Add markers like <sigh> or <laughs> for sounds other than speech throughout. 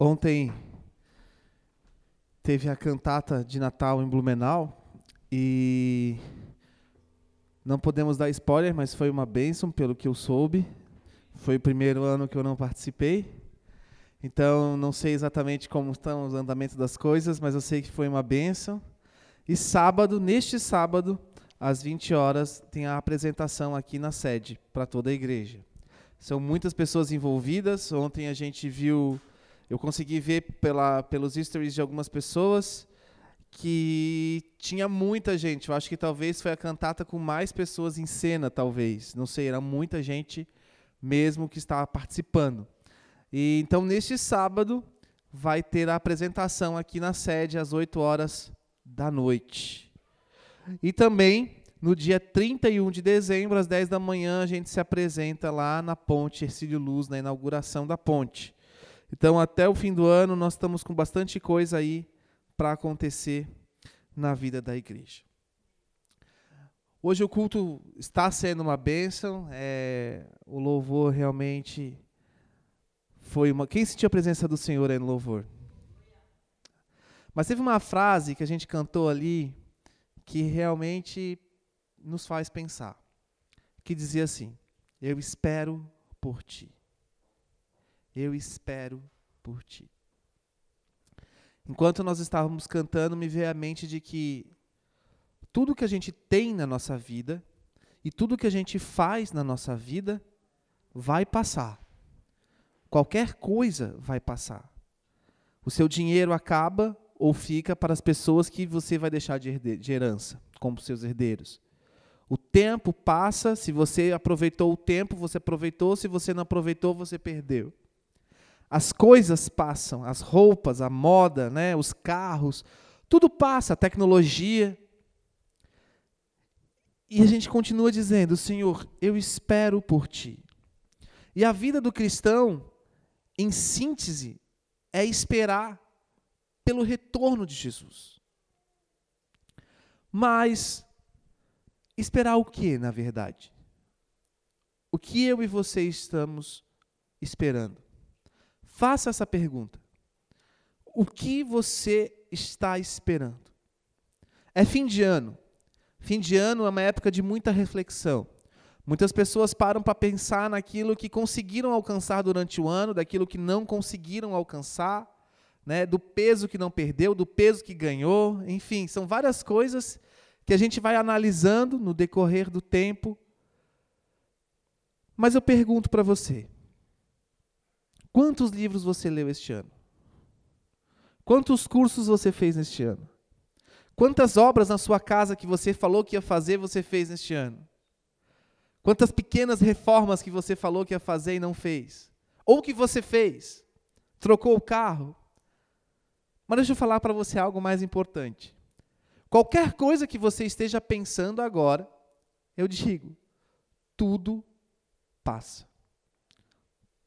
Ontem teve a cantata de Natal em Blumenau e não podemos dar spoiler, mas foi uma bênção, pelo que eu soube. Foi o primeiro ano que eu não participei. Então, não sei exatamente como estão os andamentos das coisas, mas eu sei que foi uma bênção. E sábado, neste sábado, às 20 horas, tem a apresentação aqui na sede para toda a igreja. São muitas pessoas envolvidas. Ontem a gente viu eu consegui ver pela, pelos stories de algumas pessoas que tinha muita gente. Eu acho que talvez foi a cantata com mais pessoas em cena, talvez. Não sei, era muita gente mesmo que estava participando. E então neste sábado vai ter a apresentação aqui na sede às 8 horas da noite. E também no dia 31 de dezembro às 10 da manhã a gente se apresenta lá na Ponte Ercílio Luz na inauguração da ponte. Então, até o fim do ano, nós estamos com bastante coisa aí para acontecer na vida da igreja. Hoje o culto está sendo uma bênção, é, o louvor realmente foi uma. Quem sentiu a presença do Senhor aí no louvor? Mas teve uma frase que a gente cantou ali que realmente nos faz pensar, que dizia assim: Eu espero por ti. Eu espero por ti. Enquanto nós estávamos cantando, me veio à mente de que tudo que a gente tem na nossa vida e tudo que a gente faz na nossa vida vai passar. Qualquer coisa vai passar. O seu dinheiro acaba ou fica para as pessoas que você vai deixar de, herança, como seus herdeiros. O tempo passa, se você aproveitou o tempo, você aproveitou, se você não aproveitou, você perdeu. As coisas passam, as roupas, a moda, né, os carros, tudo passa, a tecnologia. E a gente continua dizendo: Senhor, eu espero por ti. E a vida do cristão, em síntese, é esperar pelo retorno de Jesus. Mas esperar o que, na verdade? O que eu e você estamos esperando? Faça essa pergunta. O que você está esperando? É fim de ano. Fim de ano é uma época de muita reflexão. Muitas pessoas param para pensar naquilo que conseguiram alcançar durante o ano, daquilo que não conseguiram alcançar, né, do peso que não perdeu, do peso que ganhou, enfim, são várias coisas que a gente vai analisando no decorrer do tempo. Mas eu pergunto para você: Quantos livros você leu este ano? Quantos cursos você fez neste ano? Quantas obras na sua casa que você falou que ia fazer, você fez neste ano? Quantas pequenas reformas que você falou que ia fazer e não fez? Ou que você fez? Trocou o carro? Mas deixa eu falar para você algo mais importante. Qualquer coisa que você esteja pensando agora, eu digo, tudo passa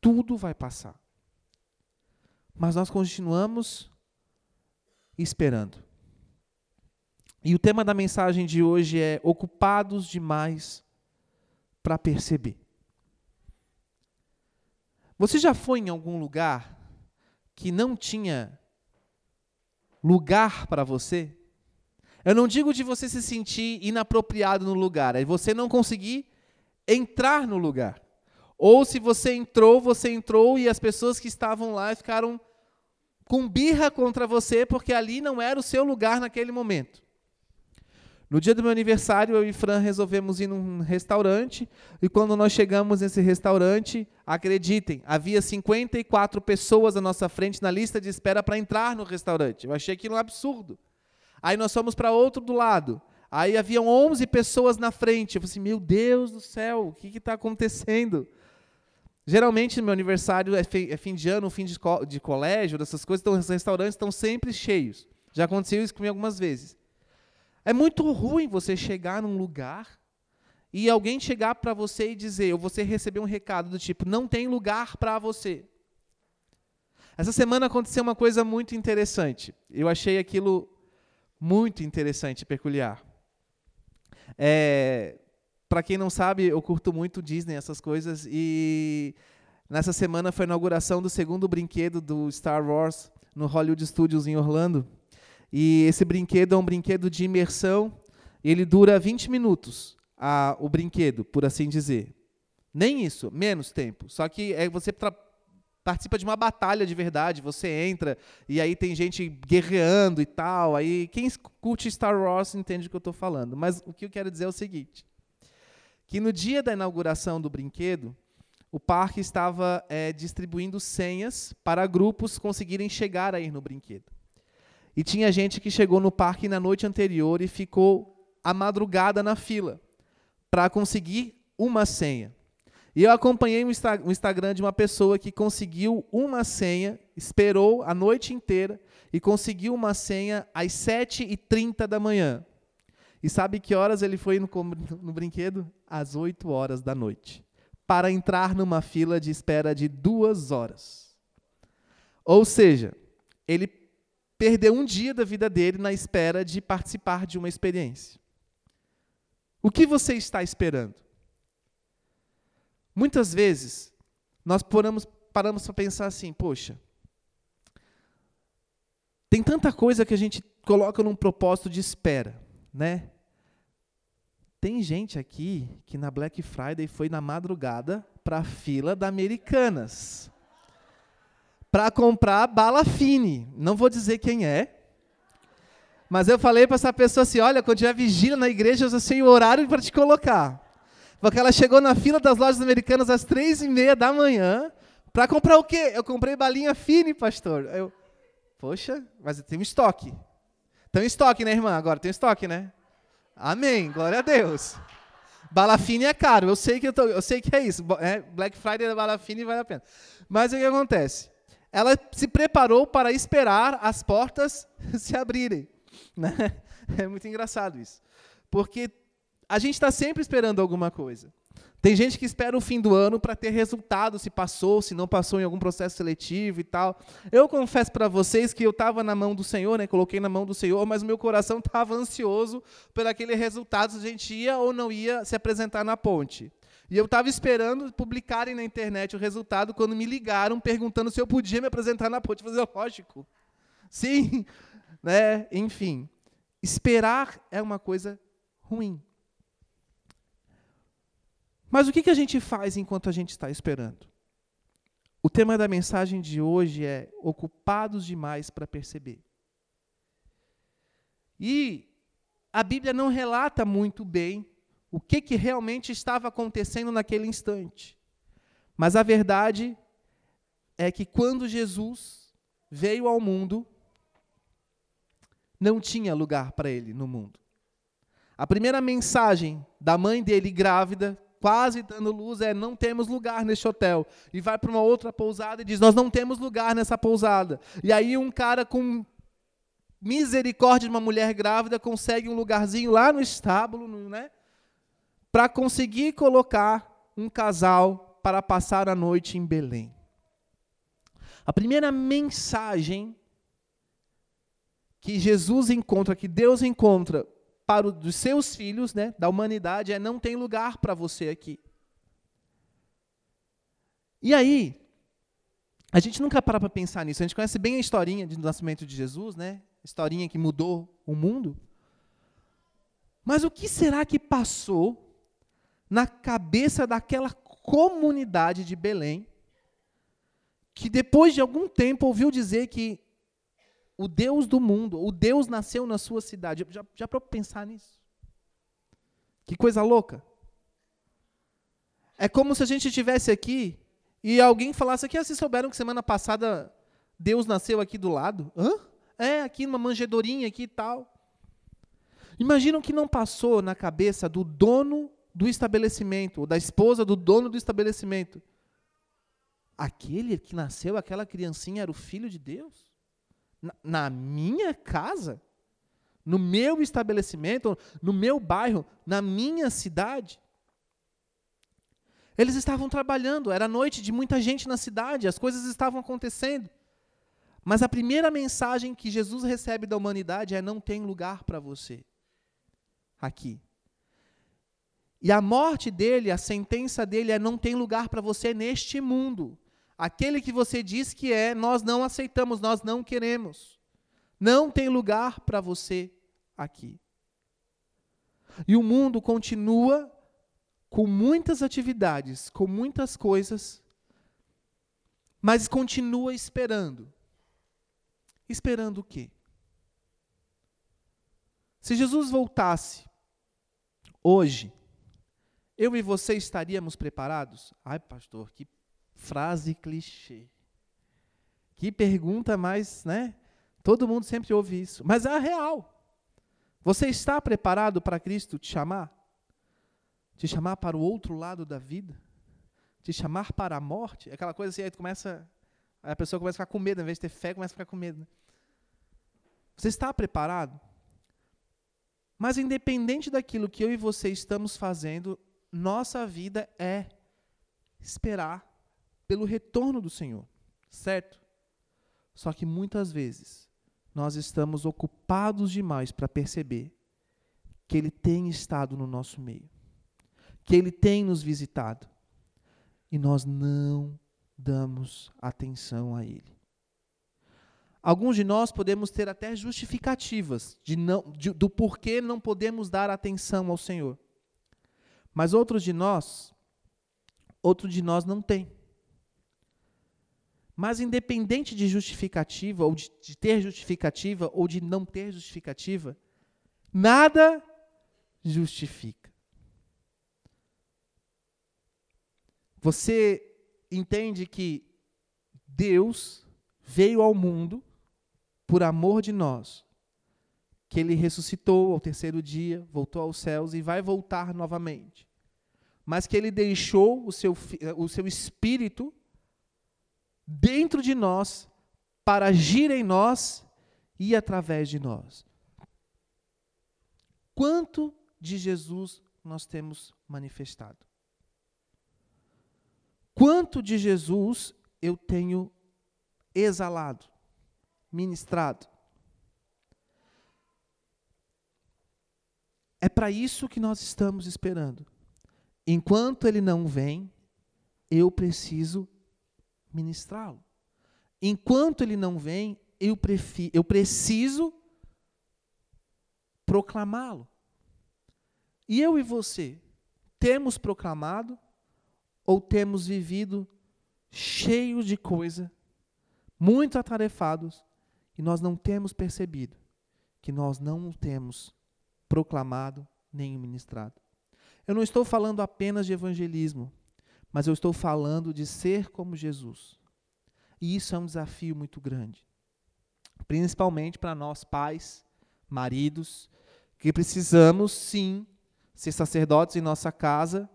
tudo vai passar. Mas nós continuamos esperando. E o tema da mensagem de hoje é ocupados demais para perceber. Você já foi em algum lugar que não tinha lugar para você? Eu não digo de você se sentir inapropriado no lugar, é você não conseguir entrar no lugar. Ou se você entrou, você entrou e as pessoas que estavam lá ficaram com birra contra você porque ali não era o seu lugar naquele momento. No dia do meu aniversário, eu e Fran resolvemos ir num restaurante, e quando nós chegamos nesse restaurante, acreditem, havia 54 pessoas à nossa frente na lista de espera para entrar no restaurante. Eu achei aquilo um absurdo. Aí nós fomos para outro do lado. Aí haviam 11 pessoas na frente. Eu falei assim: meu Deus do céu, o que está acontecendo? Geralmente, meu aniversário é, é fim de ano, fim de, de colégio, dessas coisas, então os restaurantes estão sempre cheios. Já aconteceu isso comigo algumas vezes. É muito ruim você chegar num lugar e alguém chegar para você e dizer, ou você receber um recado do tipo, não tem lugar para você. Essa semana aconteceu uma coisa muito interessante. Eu achei aquilo muito interessante, peculiar. É, para quem não sabe, eu curto muito Disney, essas coisas, e Nessa semana foi a inauguração do segundo brinquedo do Star Wars no Hollywood Studios em Orlando. E esse brinquedo é um brinquedo de imersão. Ele dura 20 minutos, a, o brinquedo, por assim dizer. Nem isso, menos tempo. Só que é, você participa de uma batalha de verdade. Você entra e aí tem gente guerreando e tal. Aí quem curte Star Wars entende o que eu estou falando. Mas o que eu quero dizer é o seguinte: que no dia da inauguração do brinquedo, o parque estava é, distribuindo senhas para grupos conseguirem chegar aí no brinquedo. E tinha gente que chegou no parque na noite anterior e ficou a madrugada na fila para conseguir uma senha. E eu acompanhei um Instagram de uma pessoa que conseguiu uma senha, esperou a noite inteira e conseguiu uma senha às 7h30 da manhã. E sabe que horas ele foi no, no brinquedo? Às 8 horas da noite para entrar numa fila de espera de duas horas. Ou seja, ele perdeu um dia da vida dele na espera de participar de uma experiência. O que você está esperando? Muitas vezes, nós paramos, paramos para pensar assim: poxa, tem tanta coisa que a gente coloca num propósito de espera, né? Tem gente aqui que na Black Friday foi na madrugada para a fila da Americanas para comprar bala fine. Não vou dizer quem é, mas eu falei para essa pessoa assim: olha, quando tiver vigília na igreja, eu sei o horário para te colocar. Porque ela chegou na fila das lojas americanas às três e meia da manhã para comprar o quê? Eu comprei balinha fine, pastor. Eu, poxa, mas tem um estoque. Tem estoque, né, irmã? Agora tem estoque, né? Amém, glória a Deus. Balafine é caro, eu sei que, eu, tô, eu sei que é isso. É, Black Friday da Balafine vale a pena. Mas o que acontece? Ela se preparou para esperar as portas <laughs> se abrirem. Né? <laughs> É muito engraçado isso. Porque a gente está sempre esperando alguma coisa. Tem gente que espera o fim do ano para ter resultado, se passou, se não passou em algum processo seletivo e tal. Eu confesso para vocês que eu estava na mão do Senhor, né, coloquei na mão do Senhor, mas meu coração <laughs> estava ansioso por aquele resultado, se a gente ia ou não ia se apresentar na ponte. E eu estava esperando publicarem na internet o resultado quando me ligaram perguntando se eu podia me apresentar na ponte. Eu falei, lógico. Sim, <laughs> né? Enfim, esperar é uma coisa ruim. Mas o que, que a gente faz enquanto a gente está esperando? O tema da mensagem de hoje é ocupados demais para perceber. E a Bíblia não relata muito bem o que, que realmente estava acontecendo naquele instante. Mas a verdade é que quando Jesus veio ao mundo, não tinha lugar para ele no mundo. A primeira mensagem da mãe dele grávida quase dando luz, é não temos lugar neste hotel. E vai para uma outra pousada e diz: Nós não temos lugar nessa pousada. E aí um cara com misericórdia de uma mulher grávida consegue um lugarzinho lá no estábulo, né? Para conseguir colocar um casal para passar a noite em Belém. A primeira mensagem que Jesus encontra, que Deus encontra para os seus filhos, né, da humanidade, é não tem lugar para você aqui. E aí, a gente nunca para para pensar nisso. A gente conhece bem a historinha do nascimento de Jesus, né? Historinha que mudou o mundo. Mas o que será que passou na cabeça daquela comunidade de Belém, que depois de algum tempo ouviu dizer que o Deus do mundo, o Deus nasceu na sua cidade. Já, já para pensar nisso? Que coisa louca. É como se a gente estivesse aqui e alguém falasse aqui, ah, vocês souberam que semana passada Deus nasceu aqui do lado? Hã? É, aqui numa manjedorinha aqui e tal. Imaginam que não passou na cabeça do dono do estabelecimento, ou da esposa do dono do estabelecimento. Aquele que nasceu, aquela criancinha, era o filho de Deus? Na, minha casa, no meu estabelecimento, no meu bairro, na minha cidade. Eles estavam trabalhando, era noite de muita gente na cidade, as coisas estavam acontecendo. Mas a primeira mensagem que Jesus recebe da humanidade é: não tem lugar para você aqui. E a morte dele, a sentença dele é: não tem lugar para você neste mundo. Aquele que você diz que é, nós não aceitamos, nós não queremos. Não tem lugar para você aqui. E o mundo continua com muitas atividades, com muitas coisas, mas continua esperando. Esperando o quê? Se Jesus voltasse hoje, eu e você estaríamos preparados? Ai, pastor, que frase clichê. Que pergunta mais, né? Todo mundo sempre ouve isso, mas é a real. Você está preparado para Cristo te chamar? Te chamar para o outro lado da vida? Te chamar para a morte? É aquela coisa assim, aí começa, aí a pessoa começa a ficar com medo, em vez de ter fé, começa a ficar com medo. Né? Você está preparado? Mas independente daquilo que eu e você estamos fazendo, nossa vida é esperar pelo retorno do Senhor, certo? Só que muitas vezes nós estamos ocupados demais para perceber que Ele tem estado no nosso meio, que Ele tem nos visitado, e nós não damos atenção a Ele. Alguns de nós podemos ter até justificativas de não, de, do porquê não podemos dar atenção ao Senhor. Mas outros de nós, outro de nós não tem. Mas independente de justificativa, ou de, de ter justificativa, ou de não ter justificativa, nada justifica. Você entende que Deus veio ao mundo por amor de nós, que ele ressuscitou ao terceiro dia, voltou aos céus e vai voltar novamente. Mas que ele deixou o seu, o seu espírito dentro de nós para agir em nós e através de nós. Quanto de Jesus nós temos manifestado? Quanto de Jesus eu tenho exalado? ministrado. É para isso que nós estamos esperando. Enquanto ele não vem, eu preciso ministrá-lo. Enquanto ele não vem, eu, prefiro, eu preciso proclamá-lo. E eu e você, temos proclamado ou temos vivido cheios de coisa, muito atarefados, e nós não temos percebido que nós não temos proclamado nem ministrado. Eu não estou falando apenas de evangelismo, mas eu estou falando de ser como Jesus. E isso é um desafio muito grande. Principalmente para nós pais, maridos, que precisamos sim ser sacerdotes em nossa casa,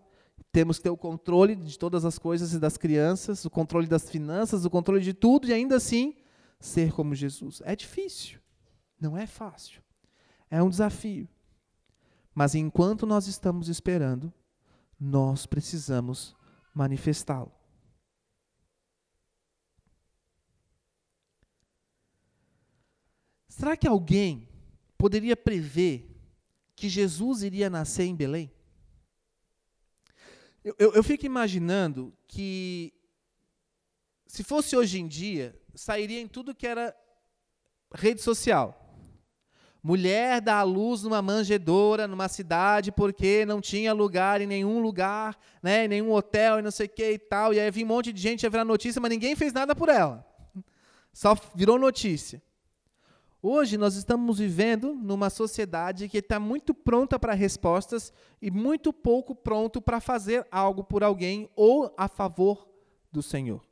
temos que ter o controle de todas as coisas e das crianças, o controle das finanças, o controle de tudo, e ainda assim ser como Jesus. É difícil, não é fácil. É um desafio. Mas enquanto nós estamos esperando, nós precisamos manifestá-lo. Será que alguém poderia prever que Jesus iria nascer em Belém? Eu, eu, eu, fico imaginando que, se fosse hoje em dia, sairia em tudo que era rede social. Mulher dá à luz numa manjedoura, numa cidade, porque não tinha lugar em nenhum lugar, né, em nenhum hotel e não sei o que e tal. E aí vinha um monte de gente, ia virar notícia, mas ninguém fez nada por ela. Só virou notícia. Hoje nós estamos vivendo numa sociedade que está muito pronta para respostas e muito pouco pronto para fazer algo por alguém ou a favor do Senhor.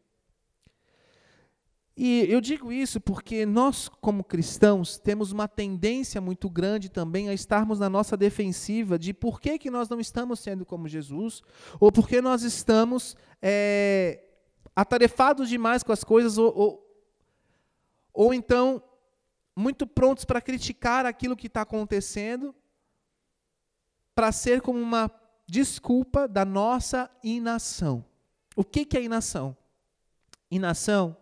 E eu digo isso porque nós, como cristãos, temos uma tendência muito grande também a estarmos na nossa defensiva de por que, que nós não estamos sendo como Jesus, ou porque nós estamos é, atarefados demais com as coisas, ou, ou, ou então muito prontos para criticar aquilo que está acontecendo, para ser como uma desculpa da nossa inação. O que, que é inação? Inação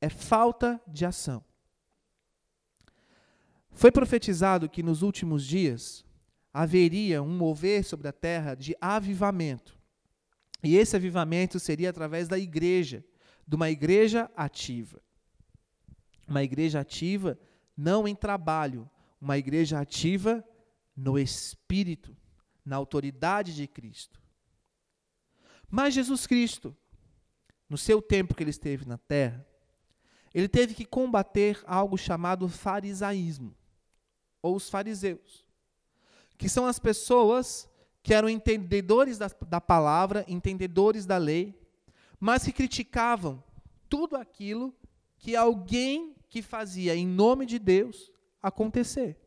é falta de ação. Foi profetizado que nos últimos dias haveria um mover sobre a terra de avivamento. E esse avivamento seria através da igreja, de uma igreja ativa. Uma igreja ativa não em trabalho, uma igreja ativa no espírito, na autoridade de Cristo. Mas Jesus Cristo, no seu tempo que ele esteve na terra, ele teve que combater algo chamado farisaísmo, ou os fariseus, que são as pessoas que eram entendedores da, da palavra, entendedores da lei, mas que criticavam tudo aquilo que alguém que fazia em nome de Deus acontecer.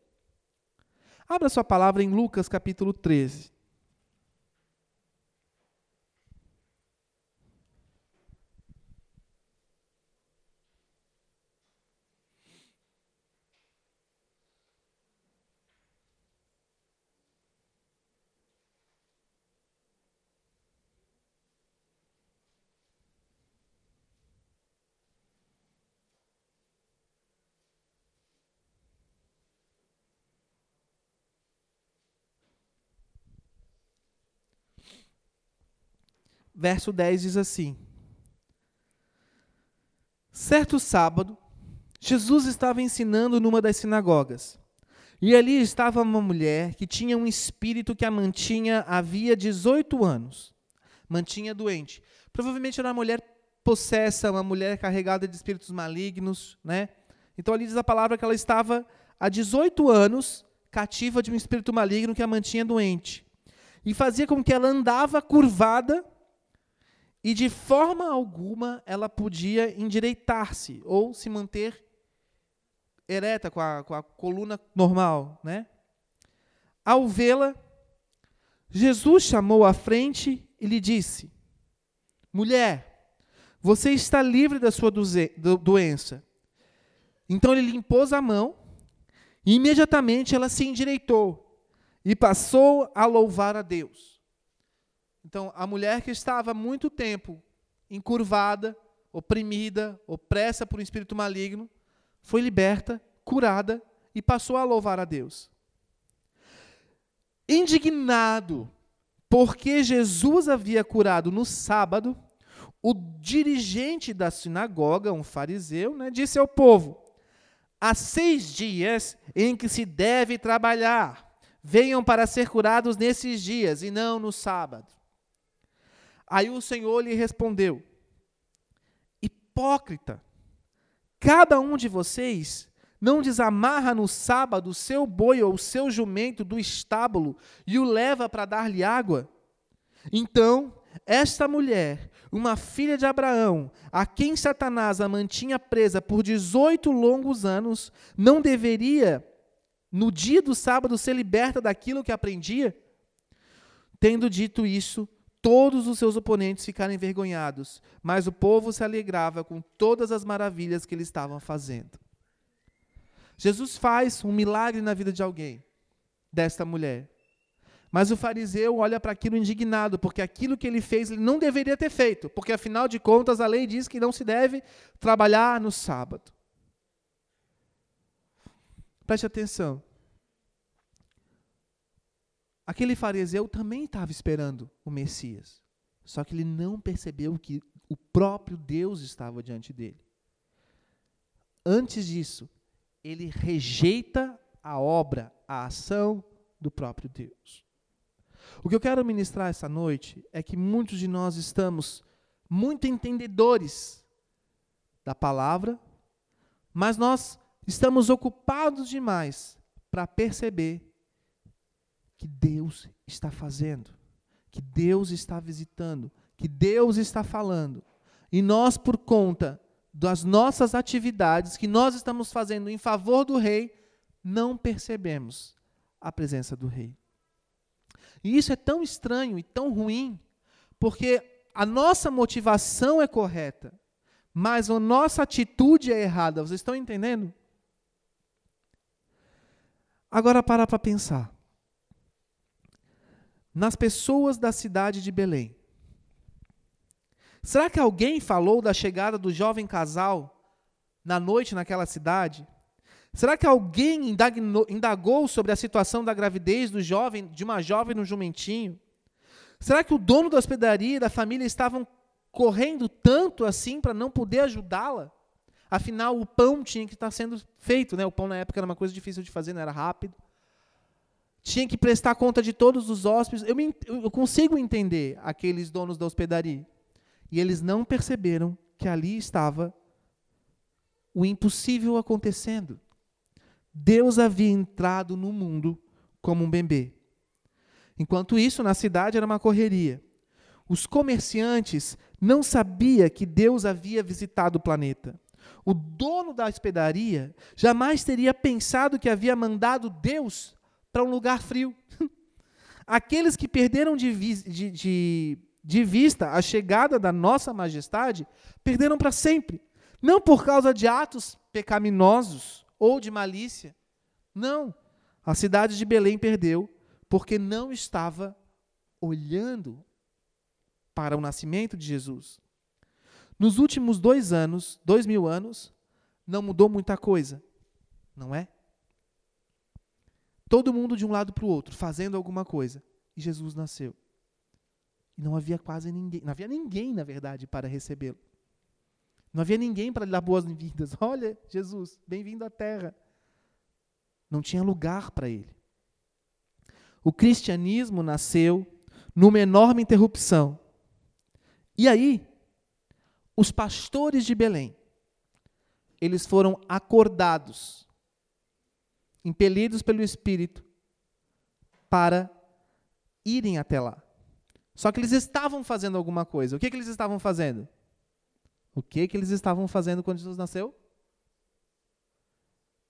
Abra sua palavra em Lucas capítulo 13. Verso 10 diz assim: Certo sábado, Jesus estava ensinando numa das sinagogas. E ali estava uma mulher que tinha um espírito que a mantinha havia 18 anos. Mantinha doente. Provavelmente era uma mulher possessa, uma mulher carregada de espíritos malignos, né? Então ali diz a palavra que ela estava há 18 anos cativa de um espírito maligno que a mantinha doente. E fazia com que ela andava curvada e de forma alguma ela podia endireitar-se ou se manter ereta, com a, com a coluna normal. Né? Ao vê-la, Jesus chamou à frente e lhe disse: Mulher, você está livre da sua doença. Então ele lhe impôs a mão e imediatamente ela se endireitou e passou a louvar a Deus. Então, a mulher que estava há muito tempo encurvada, oprimida, opressa por um espírito maligno, foi liberta, curada e passou a louvar a Deus. Indignado porque Jesus havia curado no sábado, o dirigente da sinagoga, um fariseu, né, disse ao povo: Há seis dias em que se deve trabalhar. Venham para ser curados nesses dias e não no sábado. Aí o Senhor lhe respondeu: Hipócrita, cada um de vocês não desamarra no sábado o seu boi ou o seu jumento do estábulo e o leva para dar-lhe água? Então, esta mulher, uma filha de Abraão, a quem Satanás a mantinha presa por 18 longos anos, não deveria, no dia do sábado, ser liberta daquilo que aprendia? Tendo dito isso, todos os seus oponentes ficaram envergonhados, mas o povo se alegrava com todas as maravilhas que eles estavam fazendo. Jesus faz um milagre na vida de alguém, desta mulher. Mas o fariseu olha para aquilo indignado, porque aquilo que ele fez ele não deveria ter feito, porque afinal de contas a lei diz que não se deve trabalhar no sábado. Preste atenção. Aquele fariseu também estava esperando o Messias. Só que ele não percebeu que o próprio Deus estava diante dele. Antes disso, ele rejeita a obra, a ação do próprio Deus. O que eu quero ministrar essa noite é que muitos de nós estamos muito entendedores da palavra, mas nós estamos ocupados demais para perceber que Deus está fazendo, que Deus está visitando, que Deus está falando. E nós, por conta das nossas atividades que nós estamos fazendo em favor do rei, não percebemos a presença do rei. E isso é tão estranho e tão ruim, porque a nossa motivação é correta, mas a nossa atitude é errada. Vocês estão entendendo? Agora para para pensar nas pessoas da cidade de Belém. Será que alguém falou da chegada do jovem casal na noite naquela cidade? Será que alguém indagou sobre a situação da gravidez do jovem, de uma jovem no jumentinho? Será que o dono da hospedaria e da família estavam correndo tanto assim para não poder ajudá-la? Afinal, o pão tinha que estar sendo feito, né? O pão na época era uma coisa difícil de fazer, não era rápido. Tinha que prestar conta de todos os hóspedes. Eu, me, eu consigo entender aqueles donos da hospedaria. E eles não perceberam que ali estava o impossível acontecendo. Deus havia entrado no mundo como um bebê. Enquanto isso, na cidade era uma correria. Os comerciantes não sabiam que Deus havia visitado o planeta. O dono da hospedaria jamais teria pensado que havia mandado Deus para um lugar frio. <laughs> Aqueles que perderam de, de, de, de vista a chegada da nossa majestade, perderam para sempre. Não por causa de atos pecaminosos ou de malícia. Não. A cidade de Belém perdeu porque não estava olhando para o nascimento de Jesus. Nos últimos dois anos, dois mil anos, não mudou muita coisa, não é? Todo mundo de um lado para o outro, fazendo alguma coisa. E Jesus nasceu. E não havia quase ninguém, não havia ninguém, na verdade, para recebê-lo. Não havia ninguém para lhe dar boas-vindas. <laughs> Olha, Jesus, bem-vindo à terra. Não tinha lugar para ele. O cristianismo nasceu numa enorme interrupção. E aí, os pastores de Belém, eles foram acordados, impelidos pelo Espírito, para irem até lá. Só que eles estavam fazendo alguma coisa. O que, que eles estavam fazendo? O que, que eles estavam fazendo quando Jesus nasceu?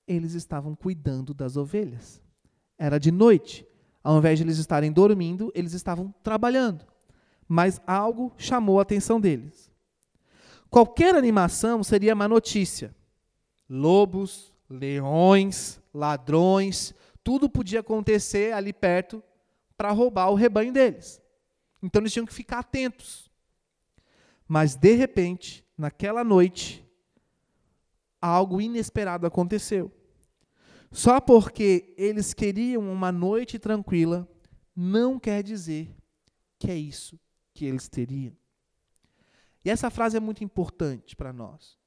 Eles estavam cuidando das ovelhas. Era de noite. Ao invés de eles estarem dormindo, eles estavam trabalhando. Mas algo chamou a atenção deles. Qualquer animação seria má notícia. Lobos, leões, ladrões, tudo podia acontecer ali perto para roubar o rebanho deles. Então eles tinham que ficar atentos. Mas de repente, naquela noite, algo inesperado aconteceu. Só porque eles queriam uma noite tranquila, não quer dizer que é isso que eles teriam. E essa frase é muito importante para nós.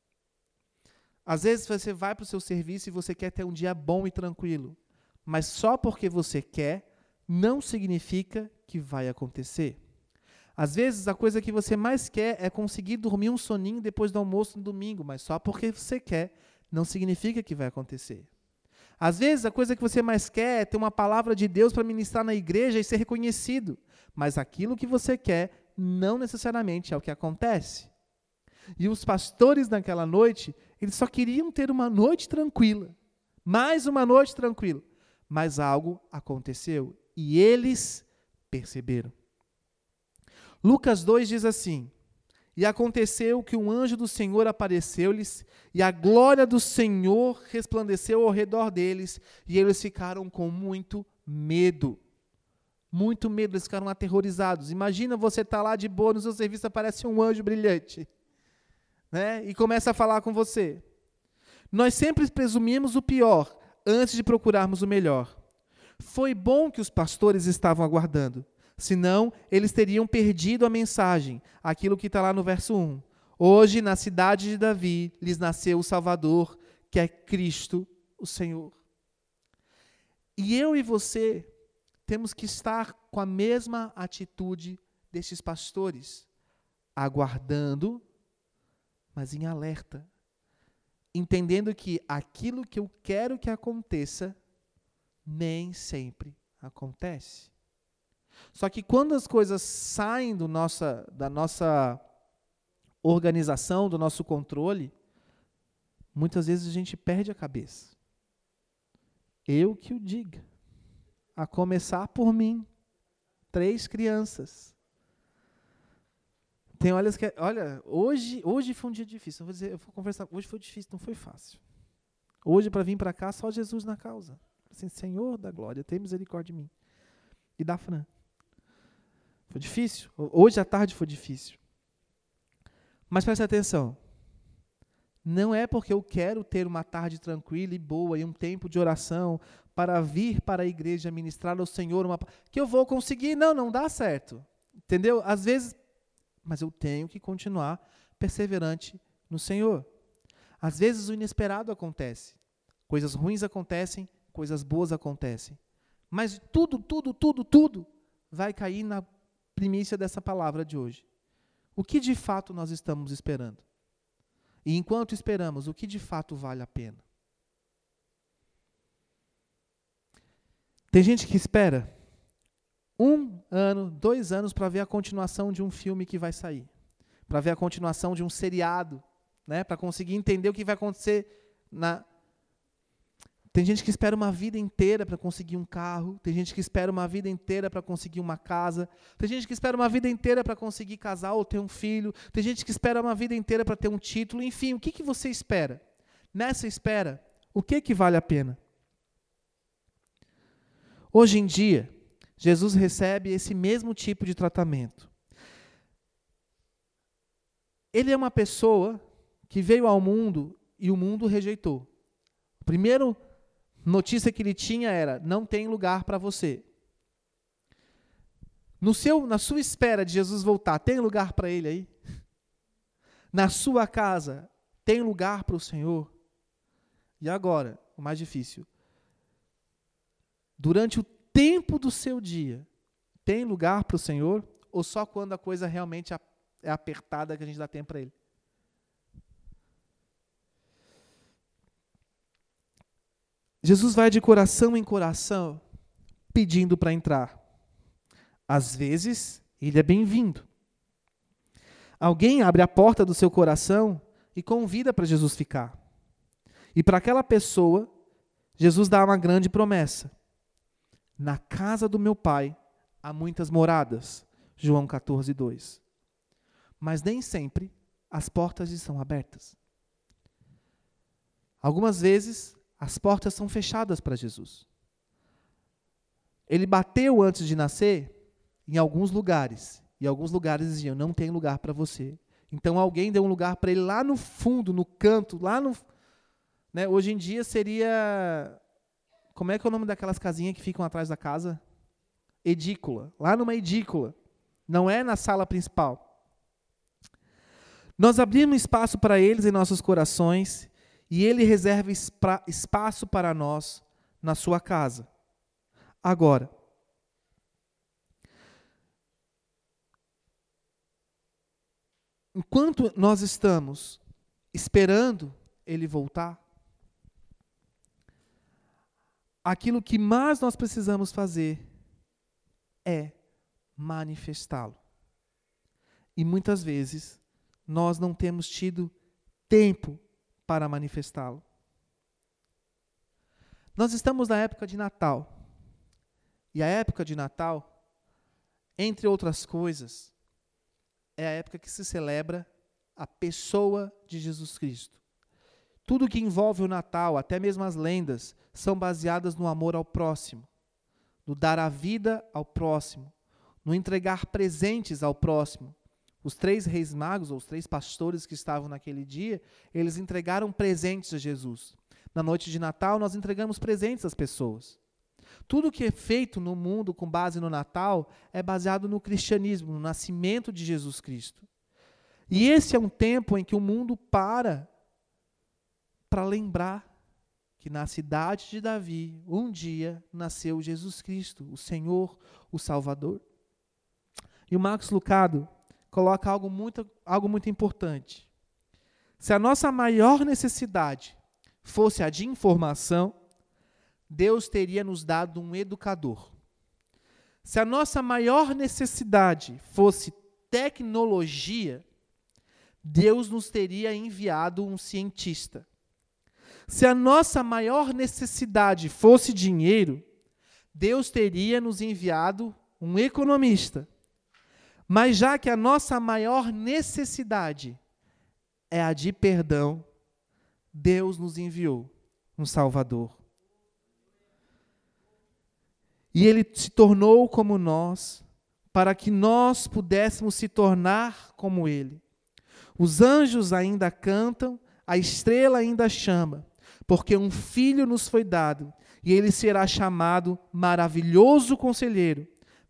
Às vezes você vai para o seu serviço e você quer ter um dia bom e tranquilo, mas só porque você quer, não significa que vai acontecer. Às vezes a coisa que você mais quer é conseguir dormir um soninho depois do almoço no domingo, mas só porque você quer não significa que vai acontecer. Às vezes a coisa que você mais quer é ter uma palavra de Deus para ministrar na igreja e ser reconhecido, mas aquilo que você quer não necessariamente é o que acontece. E os pastores naquela noite, eles só queriam ter uma noite tranquila, mais uma noite tranquila, mas algo aconteceu e eles perceberam. Lucas 2 diz assim: E aconteceu que um anjo do Senhor apareceu-lhes, e a glória do Senhor resplandeceu ao redor deles, e eles ficaram com muito medo. Muito medo, eles ficaram aterrorizados. Imagina você estar tá lá de boa no seu serviço, aparece um anjo brilhante, né? E começa a falar com você. Nós sempre presumimos o pior antes de procurarmos o melhor. Foi bom que os pastores estavam aguardando senão eles teriam perdido a mensagem, aquilo que está lá no verso 1. Hoje, na cidade de Davi, lhes nasceu o Salvador, que é Cristo, o Senhor. E eu e você temos que estar com a mesma atitude destes pastores, aguardando, mas em alerta, entendendo que aquilo que eu quero que aconteça nem sempre acontece. Só que quando as coisas saem do nossa, da nossa organização, do nosso controle, muitas vezes a gente perde a cabeça. Eu que o diga. A começar por mim. Três crianças. Tem olhas que. Olha, hoje, hoje foi um dia difícil. Eu vou, dizer, eu vou conversar. Hoje foi difícil, não foi fácil. Hoje, para vir para cá, só Jesus na causa. Assim, Senhor da glória, tem misericórdia de mim. E da Fran. Foi difícil. Hoje à tarde foi difícil. Mas preste atenção. Não é porque eu quero ter uma tarde tranquila e boa e um tempo de oração para vir para a igreja ministrar ao Senhor uma que eu vou conseguir. Não, não dá certo. Entendeu? Às vezes mas eu tenho que continuar perseverante no Senhor. Às vezes o inesperado acontece, coisas ruins acontecem, coisas boas acontecem, mas tudo, tudo, tudo, tudo vai cair na primícia dessa palavra de hoje. O que de fato nós estamos esperando? E enquanto esperamos, o que de fato vale a pena? Tem gente que espera um ano, dois anos para ver a continuação de um filme que vai sair, para ver a continuação de um seriado, né, para conseguir entender o que vai acontecer na. Tem gente que espera uma vida inteira para conseguir um carro, tem gente que espera uma vida inteira para conseguir uma casa, tem gente que espera uma vida inteira para conseguir casar ou ter um filho, tem gente que espera uma vida inteira para ter um título, enfim, o que, que você espera? Nessa espera, o que, que vale a pena? Hoje em dia, Jesus recebe esse mesmo tipo de tratamento. Ele é uma pessoa que veio ao mundo e o mundo rejeitou. A primeira notícia que ele tinha era: não tem lugar para você. No seu, na sua espera de Jesus voltar, tem lugar para ele aí? <laughs> Na sua casa, tem lugar para o Senhor? E agora, o mais difícil. Durante o tempo do seu dia tem lugar para o Senhor? Ou só quando a coisa realmente é apertada que a gente dá tempo para Ele? Jesus vai de coração em coração pedindo para entrar. Às vezes, ele é bem-vindo. Alguém abre a porta do seu coração e convida para Jesus ficar. E para aquela pessoa, Jesus dá uma grande promessa. Na casa do meu pai há muitas moradas. João 14, 2. Mas nem sempre as portas estão abertas. Algumas vezes as portas são fechadas para Jesus. Ele bateu antes de nascer em alguns lugares. E alguns lugares diziam: não tem lugar para você. Então alguém deu um lugar para ele lá no fundo, no canto, lá no. Né, hoje em dia seria como é que é o nome daquelas casinhas que ficam atrás da casa? Edícula. Lá numa edícula. Não é na sala principal. Nós abrimos espaço para eles em nossos corações e ele reserva espaço para nós na sua casa. Agora, enquanto nós estamos esperando ele voltar, aquilo que mais nós precisamos fazer é manifestá-lo. E muitas vezes nós não temos tido tempo para manifestá-lo. Nós estamos na época de Natal. E a época de Natal, entre outras coisas, é a época que se celebra a pessoa de Jesus Cristo. Tudo que envolve o Natal, até mesmo as lendas, são baseadas no amor ao próximo, no dar a vida ao próximo, no entregar presentes ao próximo. Os três reis magos, ou os três pastores que estavam naquele dia, eles entregaram presentes a Jesus. Na noite de Natal, nós entregamos presentes às pessoas. Tudo que é feito no mundo com base no Natal é baseado no cristianismo, no nascimento de Jesus Cristo. E esse é um tempo em que o mundo para para lembrar que na cidade de Davi, um dia nasceu Jesus Cristo, o Senhor, o Salvador. E o Marcos Lucado coloca algo muito, algo muito importante. Se a nossa maior necessidade fosse a de informação, Deus teria nos dado um educador. Se a nossa maior necessidade fosse tecnologia, Deus nos teria enviado um cientista. Se a nossa maior necessidade fosse dinheiro, Deus teria nos enviado um economista. Mas já que a nossa maior necessidade é a de perdão, Deus nos enviou um Salvador. E ele se tornou como nós, para que nós pudéssemos se tornar como ele. Os anjos ainda cantam, a estrela ainda chama, porque um filho nos foi dado, e ele será chamado Maravilhoso Conselheiro,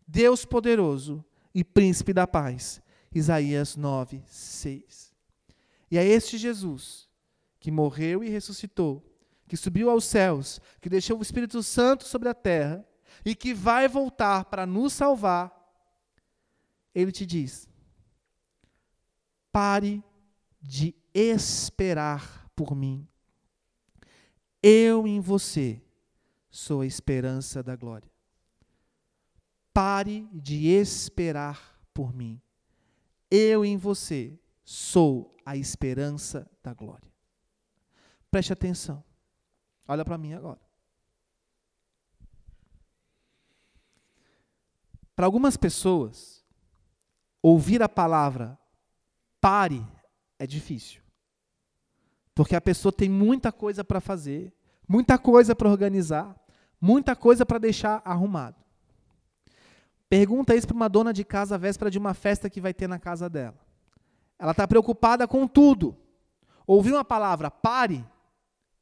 Deus Poderoso e Príncipe da Paz. Isaías 9, 6. E é este Jesus que morreu e ressuscitou, que subiu aos céus, que deixou o Espírito Santo sobre a terra e que vai voltar para nos salvar. Ele te diz: pare de esperar por mim. Eu em você sou a esperança da glória. Pare de esperar por mim. Eu em você sou a esperança da glória. Preste atenção. Olha para mim agora. Para algumas pessoas, ouvir a palavra pare é difícil. Porque a pessoa tem muita coisa para fazer, muita coisa para organizar, muita coisa para deixar arrumado. Pergunta isso para uma dona de casa à véspera de uma festa que vai ter na casa dela. Ela está preocupada com tudo. Ouvir uma palavra pare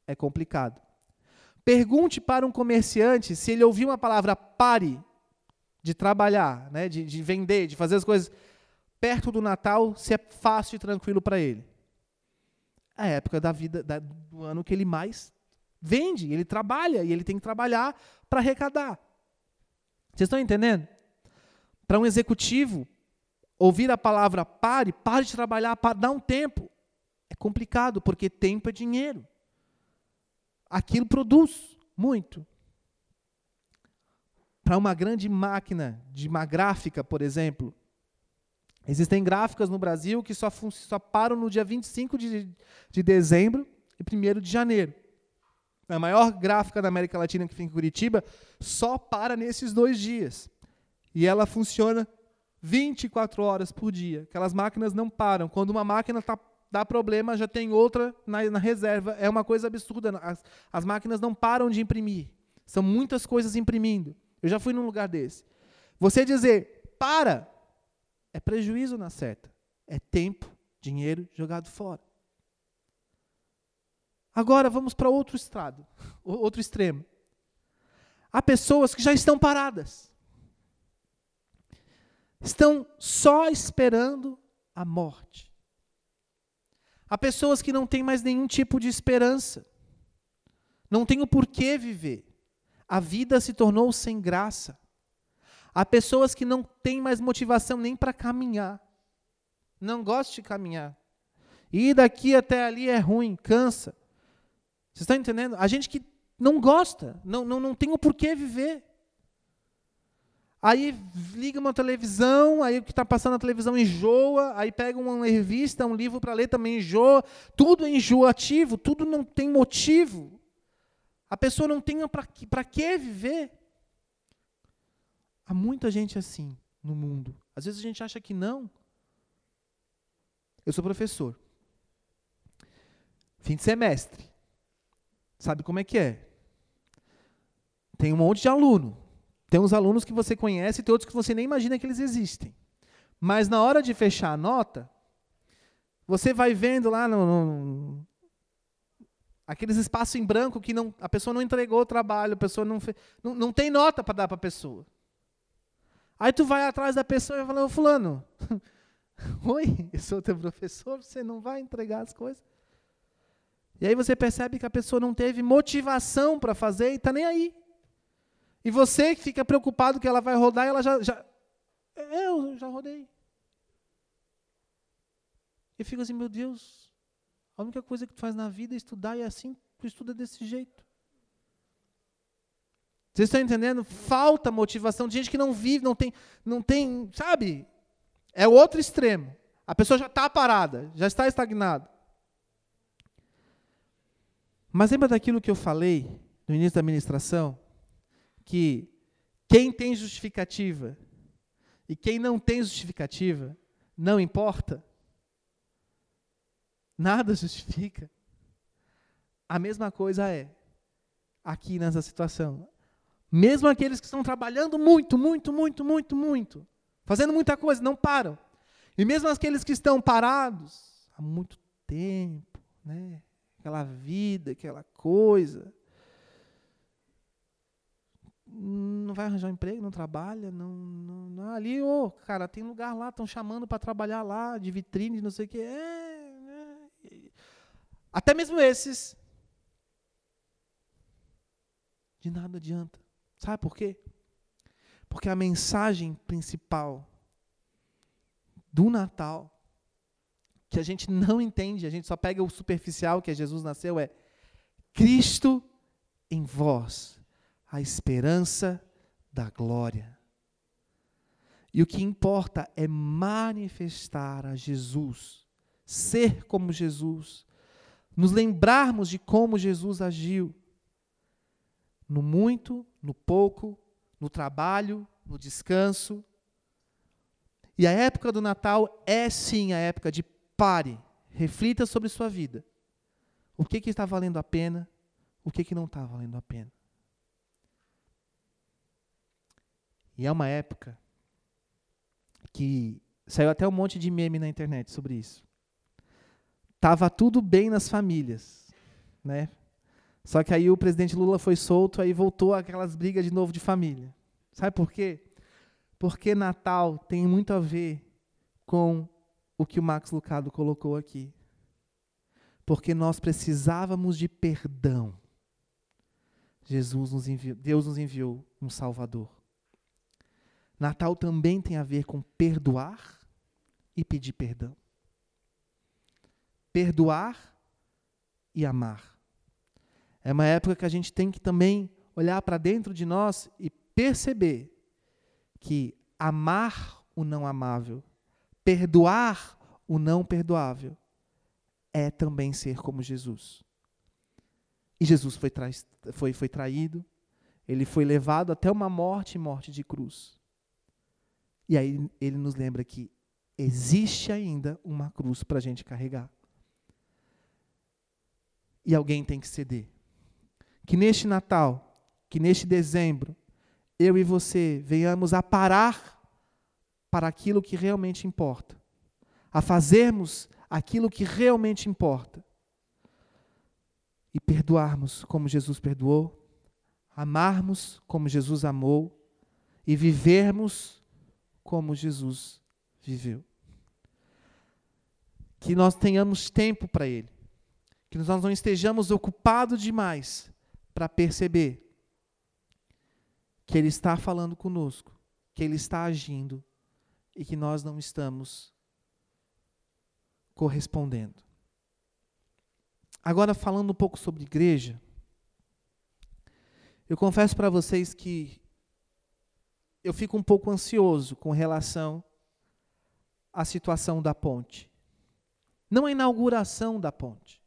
é complicado. Pergunte para um comerciante se ele ouvir uma palavra pare de trabalhar, né, de, de vender, de fazer as coisas perto do Natal, se é fácil e tranquilo para ele. É a época da vida da, do ano que ele mais vende, ele trabalha e ele tem que trabalhar para arrecadar. Vocês estão entendendo? Para um executivo, ouvir a palavra pare, pare de trabalhar, pare, dá um tempo. É complicado, porque tempo é dinheiro. Aquilo produz muito. Para uma grande máquina de uma gráfica, por exemplo, existem gráficas no Brasil que só, só param no dia 25 de, de dezembro e 1 de janeiro. A maior gráfica da América Latina que fica em Curitiba só para nesses dois dias. E ela funciona 24 horas por dia. Aquelas máquinas não param. Quando uma máquina tá, dá problema, já tem outra na, na reserva. É uma coisa absurda. As, as máquinas não param de imprimir. São muitas coisas imprimindo. Eu já fui num lugar desse. Você dizer para é prejuízo na certa. É tempo, dinheiro jogado fora. Agora vamos para outro estrado, outro extremo. Há pessoas que já estão paradas estão só esperando a morte. Há pessoas que não têm mais nenhum tipo de esperança, não têm o porquê viver. A vida se tornou sem graça. Há pessoas que não têm mais motivação nem para caminhar, não gostam de caminhar. Ir daqui até ali é ruim, cansa. Vocês estão entendendo? A gente que não gosta, não, não, não tem o porquê viver. Aí liga uma televisão, aí o que está passando na televisão enjoa, aí pega uma revista, um livro para ler também enjoa. Tudo é enjoativo, tudo não tem motivo. A pessoa não tem para que viver. Há muita gente assim no mundo. Às vezes a gente acha que não. Eu sou professor. Fim de semestre. Sabe como é que é? Tem um monte de aluno. Tem uns alunos que você conhece e tem outros que você nem imagina que eles existem. Mas na hora de fechar a nota, você vai vendo lá no, no aqueles espaços em branco que não, a pessoa não entregou o trabalho, a pessoa não, fez, não, não tem nota para dar para a pessoa. Aí tu vai atrás da pessoa e fala, fulano, <laughs> oi, eu sou teu professor, você não vai entregar as coisas? E aí você percebe que a pessoa não teve motivação para fazer e está nem aí. E você que fica preocupado que ela vai rodar, ela já. já eu já rodei. E fica assim, meu Deus, a única coisa que tu faz na vida é estudar, e é assim tu estuda desse jeito. Vocês estão entendendo? Falta motivação de gente que não vive, não tem, não tem, sabe? É o outro extremo. A pessoa já está parada, já está estagnada. Mas lembra daquilo que eu falei no início da administração? que quem tem justificativa e quem não tem justificativa não importa. Nada <laughs> justifica. A mesma coisa é aqui nessa situação. Mesmo aqueles que estão trabalhando muito, muito, muito, muito, muito, fazendo muita coisa, não param. E mesmo aqueles que estão parados há muito tempo, né? Aquela vida, aquela coisa, não vai arranjar um emprego, não trabalha, não, não, não ali, ô, oh, cara, tem lugar lá, estão chamando para trabalhar lá, de vitrine, não sei o quê. É, é. Até mesmo esses, de nada adianta. Sabe por quê? Porque a mensagem principal do Natal, que a gente não entende, a gente só pega o superficial que é Jesus nasceu, é Cristo em vós, a esperança da glória. E o que importa é manifestar a Jesus, ser como Jesus, nos lembrarmos de como Jesus agiu, no muito, no pouco, no trabalho, no descanso. E a época do Natal é sim a época de pare, reflita sobre sua vida. O que, que está valendo a pena? O que, que não está valendo a pena? E é uma época que saiu até um monte de meme na internet sobre isso. Tava tudo bem nas famílias, né? Só que aí o presidente Lula foi solto, aí voltou aquelas brigas de novo de família. Sabe por quê? Porque Natal tem muito a ver com o que o Max Lucado colocou aqui. Porque nós precisávamos de perdão. Jesus nos enviou, Deus nos enviou um Salvador. Natal também tem a ver com perdoar e pedir perdão. Perdoar e amar. É uma época que a gente tem que também olhar para dentro de nós e perceber que amar o não amável, perdoar o não perdoável, é também ser como Jesus. E Jesus foi, tra foi, foi traído, ele foi levado até uma morte morte de cruz. E aí ele nos lembra que existe ainda uma cruz para a gente carregar. E alguém tem que ceder que neste Natal, que neste dezembro, eu e você venhamos a parar para aquilo que realmente importa, a fazermos aquilo que realmente importa e perdoarmos como Jesus perdoou, amarmos como Jesus amou e vivermos como Jesus viveu. Que nós tenhamos tempo para Ele, que nós não estejamos ocupados demais para perceber que Ele está falando conosco, que Ele está agindo e que nós não estamos correspondendo. Agora, falando um pouco sobre igreja, eu confesso para vocês que eu fico um pouco ansioso com relação à situação da ponte. Não a inauguração da ponte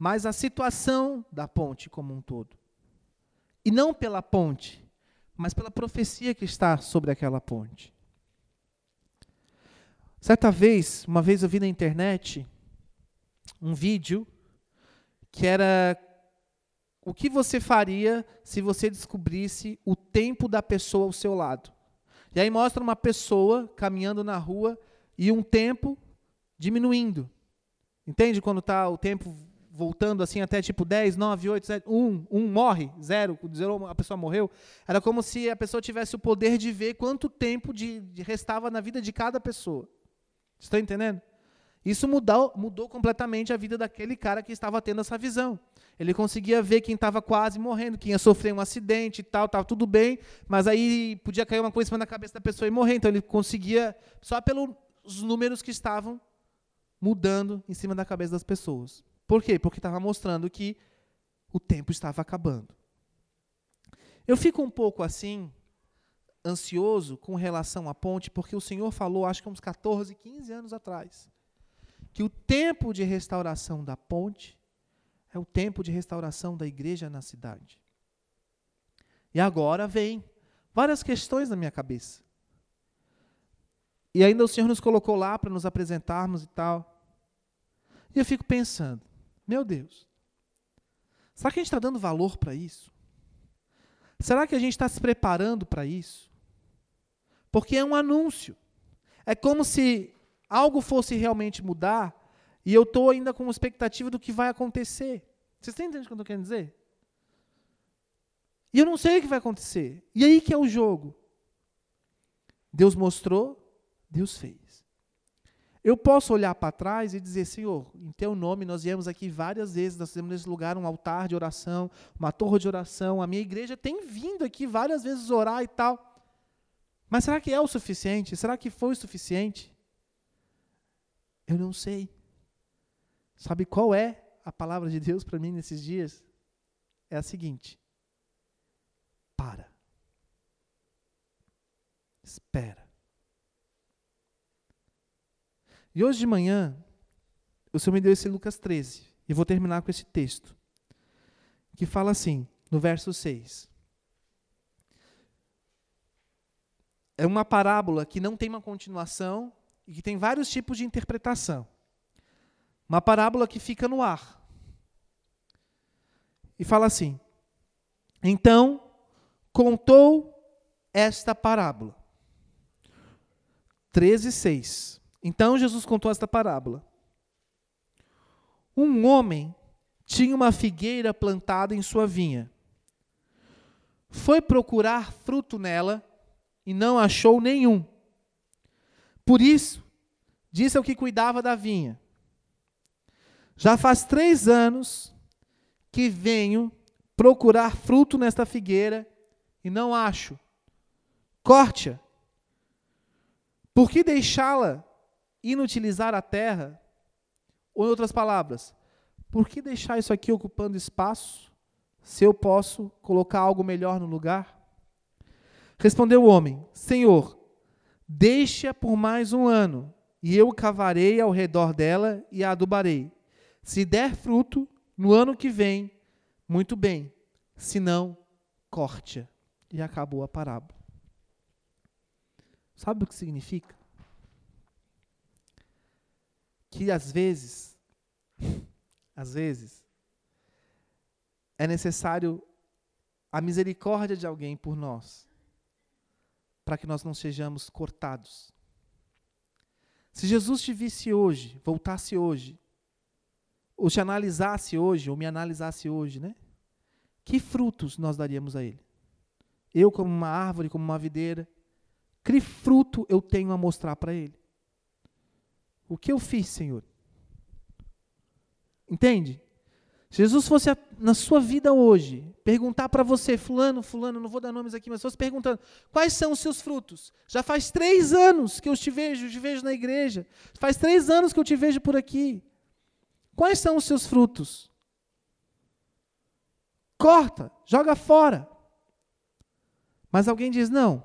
mas a situação da ponte como um todo. E não pela ponte, mas pela profecia que está sobre aquela ponte. Certa vez, uma vez eu vi na internet um vídeo que era o que você faria se você descobrisse o tempo da pessoa ao seu lado. E aí mostra uma pessoa caminhando na rua e um tempo diminuindo. Entende quando está o tempo voltando assim até tipo 10, 9, 8, 7, 1, 1 morre, 0, zero, a pessoa morreu, era como se a pessoa tivesse o poder de ver quanto tempo de, de restava na vida de cada pessoa. Estão entendendo? Isso mudou, mudou completamente a vida daquele cara que estava tendo essa visão. Ele conseguia ver quem estava quase morrendo, quem ia sofrer um acidente e tal, estava tudo bem, mas aí podia cair uma coisa da cabeça da pessoa e morrer. Então ele conseguia, só pelos números que estavam mudando em cima da cabeça das pessoas. Por quê? Porque estava mostrando que o tempo estava acabando. Eu fico um pouco assim, ansioso com relação à ponte, porque o Senhor falou, acho que uns 14, 15 anos atrás, que o tempo de restauração da ponte é o tempo de restauração da igreja na cidade. E agora vem várias questões na minha cabeça. E ainda o Senhor nos colocou lá para nos apresentarmos e tal. E eu fico pensando, meu Deus. Será que a gente está dando valor para isso? Será que a gente está se preparando para isso? Porque é um anúncio. É como se algo fosse realmente mudar e eu estou ainda com expectativa do que vai acontecer. Vocês estão entendendo o que eu estou querendo dizer? E eu não sei o que vai acontecer. E aí que é o jogo. Deus mostrou, Deus fez. Eu posso olhar para trás e dizer, Senhor, em teu nome nós viemos aqui várias vezes, nós temos nesse lugar um altar de oração, uma torre de oração, a minha igreja tem vindo aqui várias vezes orar e tal. Mas será que é o suficiente? Será que foi o suficiente? Eu não sei. Sabe qual é a palavra de Deus para mim nesses dias? É a seguinte: para. Espera. E hoje de manhã, o Senhor me deu esse Lucas 13. E vou terminar com esse texto. Que fala assim, no verso 6. É uma parábola que não tem uma continuação e que tem vários tipos de interpretação. Uma parábola que fica no ar. E fala assim: Então contou esta parábola. 13, 6. Então Jesus contou esta parábola. Um homem tinha uma figueira plantada em sua vinha. Foi procurar fruto nela e não achou nenhum. Por isso, disse ao que cuidava da vinha: Já faz três anos que venho procurar fruto nesta figueira e não acho. Corte-a. Por que deixá-la inutilizar a terra? Ou, em outras palavras, por que deixar isso aqui ocupando espaço, se eu posso colocar algo melhor no lugar? Respondeu o homem: Senhor, deixa por mais um ano, e eu cavarei ao redor dela e a adubarei. Se der fruto, no ano que vem, muito bem, se não, corte-a. E acabou a parábola. Sabe o que significa? Que às vezes, <laughs> às vezes, é necessário a misericórdia de alguém por nós, para que nós não sejamos cortados. Se Jesus te visse hoje, voltasse hoje, ou te analisasse hoje, ou me analisasse hoje, né? Que frutos nós daríamos a Ele? Eu, como uma árvore, como uma videira, que fruto eu tenho a mostrar para Ele? O que eu fiz, Senhor? Entende? Se Jesus fosse a, na sua vida hoje, perguntar para você, fulano, fulano, não vou dar nomes aqui, mas fosse perguntando, quais são os seus frutos? Já faz três anos que eu te vejo, te vejo na igreja. Faz três anos que eu te vejo por aqui. Quais são os seus frutos? Corta, joga fora. Mas alguém diz, não,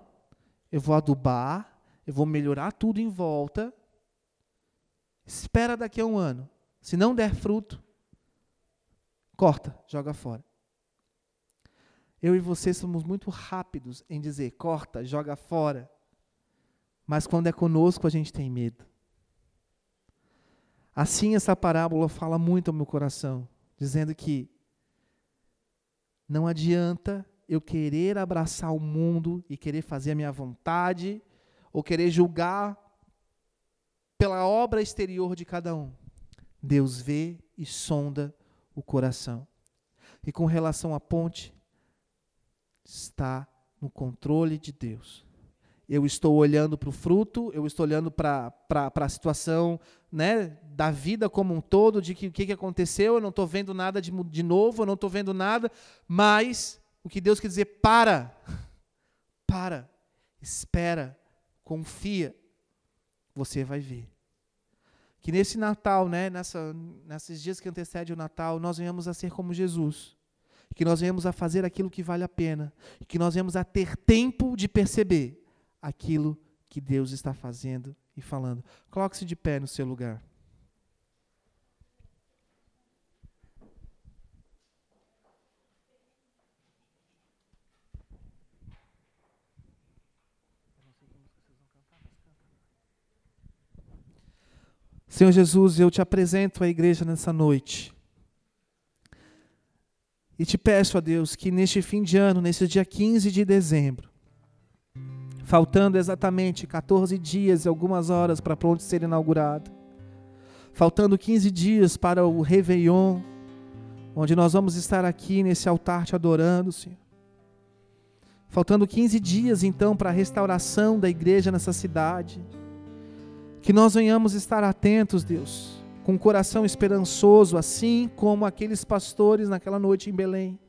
eu vou adubar, eu vou melhorar tudo em volta, Espera daqui a um ano. Se não der fruto, corta, joga fora. Eu e você somos muito rápidos em dizer corta, joga fora. Mas quando é conosco, a gente tem medo. Assim, essa parábola fala muito ao meu coração, dizendo que não adianta eu querer abraçar o mundo e querer fazer a minha vontade, ou querer julgar pela obra exterior de cada um. Deus vê e sonda o coração. E com relação à ponte, está no controle de Deus. Eu estou olhando para o fruto, eu estou olhando para a situação né, da vida como um todo, de que o que, que aconteceu, eu não estou vendo nada de, de novo, eu não estou vendo nada, mas o que Deus quer dizer, para, <laughs> para, espera, confia, você vai ver. Que nesse Natal, né, nessa, nesses dias que antecedem o Natal, nós venhamos a ser como Jesus. Que nós venhamos a fazer aquilo que vale a pena. Que nós venhamos a ter tempo de perceber aquilo que Deus está fazendo e falando. Coloque-se de pé no seu lugar. Senhor Jesus, eu te apresento a igreja nessa noite. E te peço a Deus que neste fim de ano, nesse dia 15 de dezembro, faltando exatamente 14 dias e algumas horas para a ponte ser inaugurada, faltando 15 dias para o Réveillon, onde nós vamos estar aqui nesse altar te adorando, Senhor. Faltando 15 dias então para a restauração da igreja nessa cidade. Que nós venhamos estar atentos, Deus, com o coração esperançoso, assim como aqueles pastores naquela noite em Belém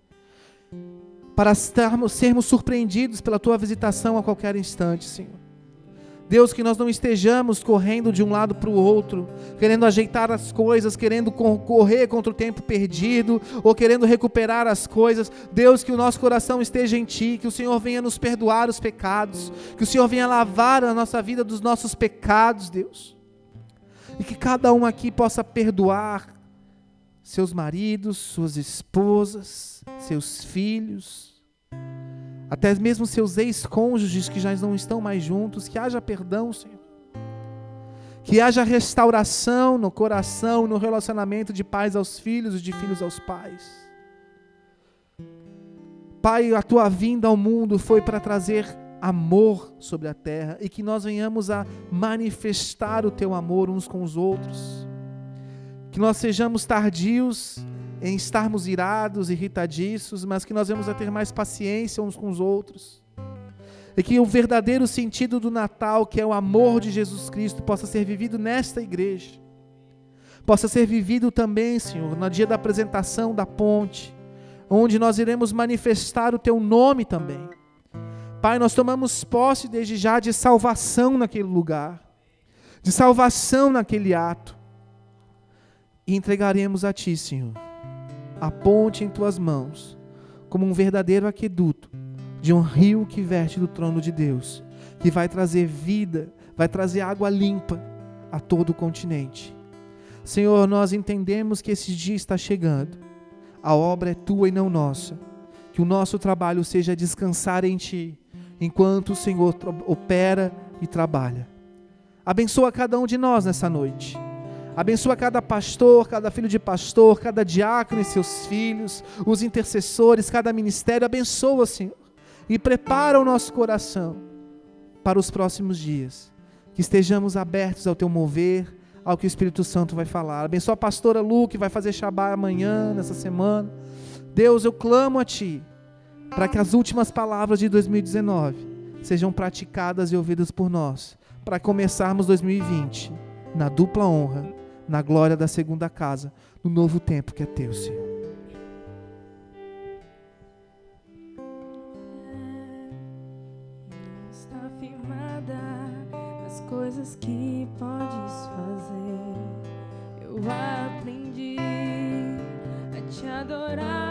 para estarmos, sermos surpreendidos pela tua visitação a qualquer instante, Senhor. Deus, que nós não estejamos correndo de um lado para o outro, querendo ajeitar as coisas, querendo correr contra o tempo perdido, ou querendo recuperar as coisas. Deus, que o nosso coração esteja em Ti, que o Senhor venha nos perdoar os pecados, que o Senhor venha lavar a nossa vida dos nossos pecados, Deus. E que cada um aqui possa perdoar seus maridos, suas esposas, seus filhos, até mesmo seus ex-cônjuges que já não estão mais juntos, que haja perdão, Senhor. Que haja restauração no coração, no relacionamento de pais aos filhos e de filhos aos pais. Pai, a tua vinda ao mundo foi para trazer amor sobre a terra e que nós venhamos a manifestar o teu amor uns com os outros que nós sejamos tardios em estarmos irados, irritadiços, mas que nós vamos a ter mais paciência uns com os outros. E que o verdadeiro sentido do Natal, que é o amor de Jesus Cristo, possa ser vivido nesta igreja. Possa ser vivido também, Senhor, no dia da apresentação da ponte, onde nós iremos manifestar o teu nome também. Pai, nós tomamos posse desde já de salvação naquele lugar, de salvação naquele ato e entregaremos a Ti, Senhor, a ponte em Tuas mãos, como um verdadeiro aqueduto de um rio que verte do trono de Deus, que vai trazer vida, vai trazer água limpa a todo o continente. Senhor, nós entendemos que esse dia está chegando, a obra é Tua e não nossa, que o nosso trabalho seja descansar em Ti, enquanto o Senhor opera e trabalha. Abençoa cada um de nós nessa noite Abençoa cada pastor, cada filho de pastor, cada diácono e seus filhos, os intercessores, cada ministério. Abençoa, Senhor. E prepara o nosso coração para os próximos dias. Que estejamos abertos ao teu mover, ao que o Espírito Santo vai falar. Abençoa a pastora Lu, que vai fazer Shabá amanhã, nessa semana. Deus, eu clamo a Ti, para que as últimas palavras de 2019 sejam praticadas e ouvidas por nós, para começarmos 2020 na dupla honra na glória da segunda casa, no novo tempo que é teu, Senhor. Está firmada nas coisas que podes fazer. Eu aprendi a te adorar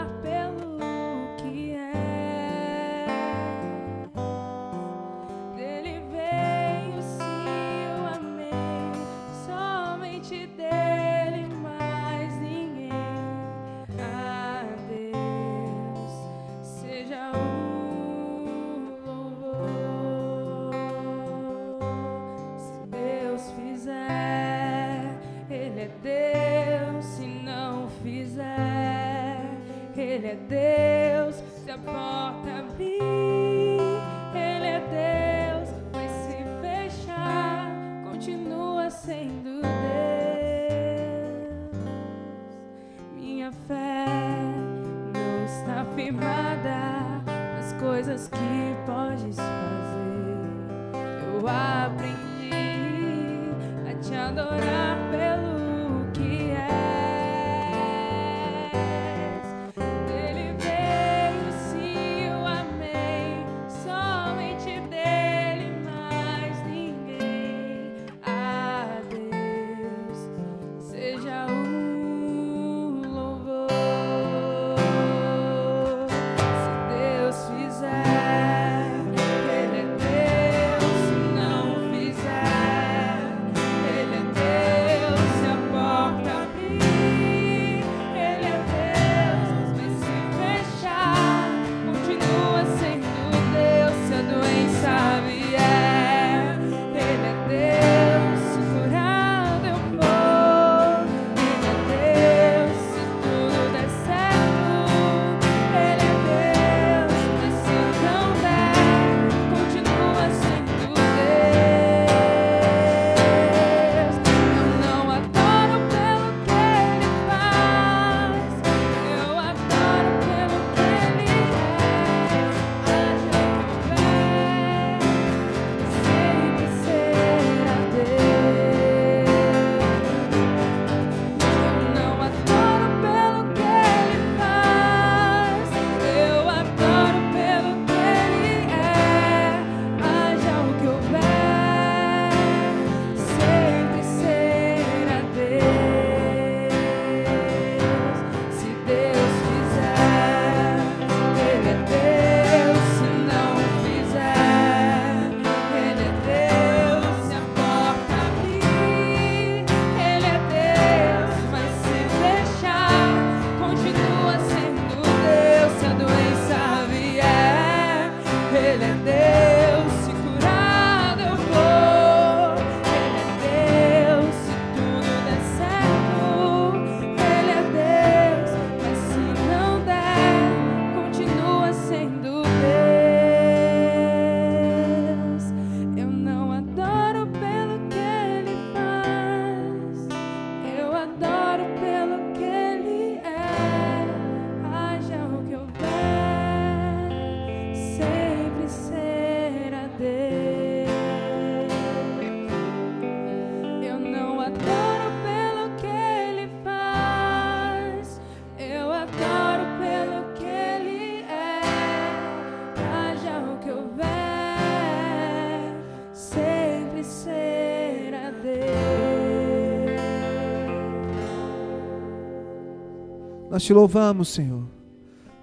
Nós te louvamos, Senhor,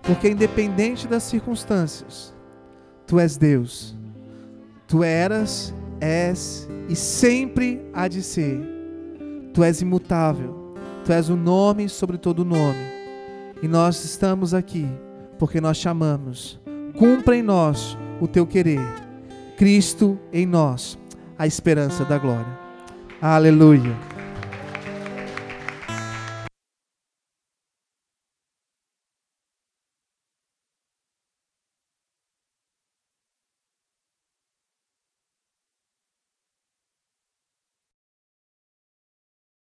porque independente das circunstâncias, Tu és Deus. Tu eras, és e sempre há de ser. Tu és imutável. Tu és o nome sobre todo nome. E nós estamos aqui porque nós chamamos. Cumpra em nós o teu querer. Cristo em nós, a esperança da glória. Aleluia.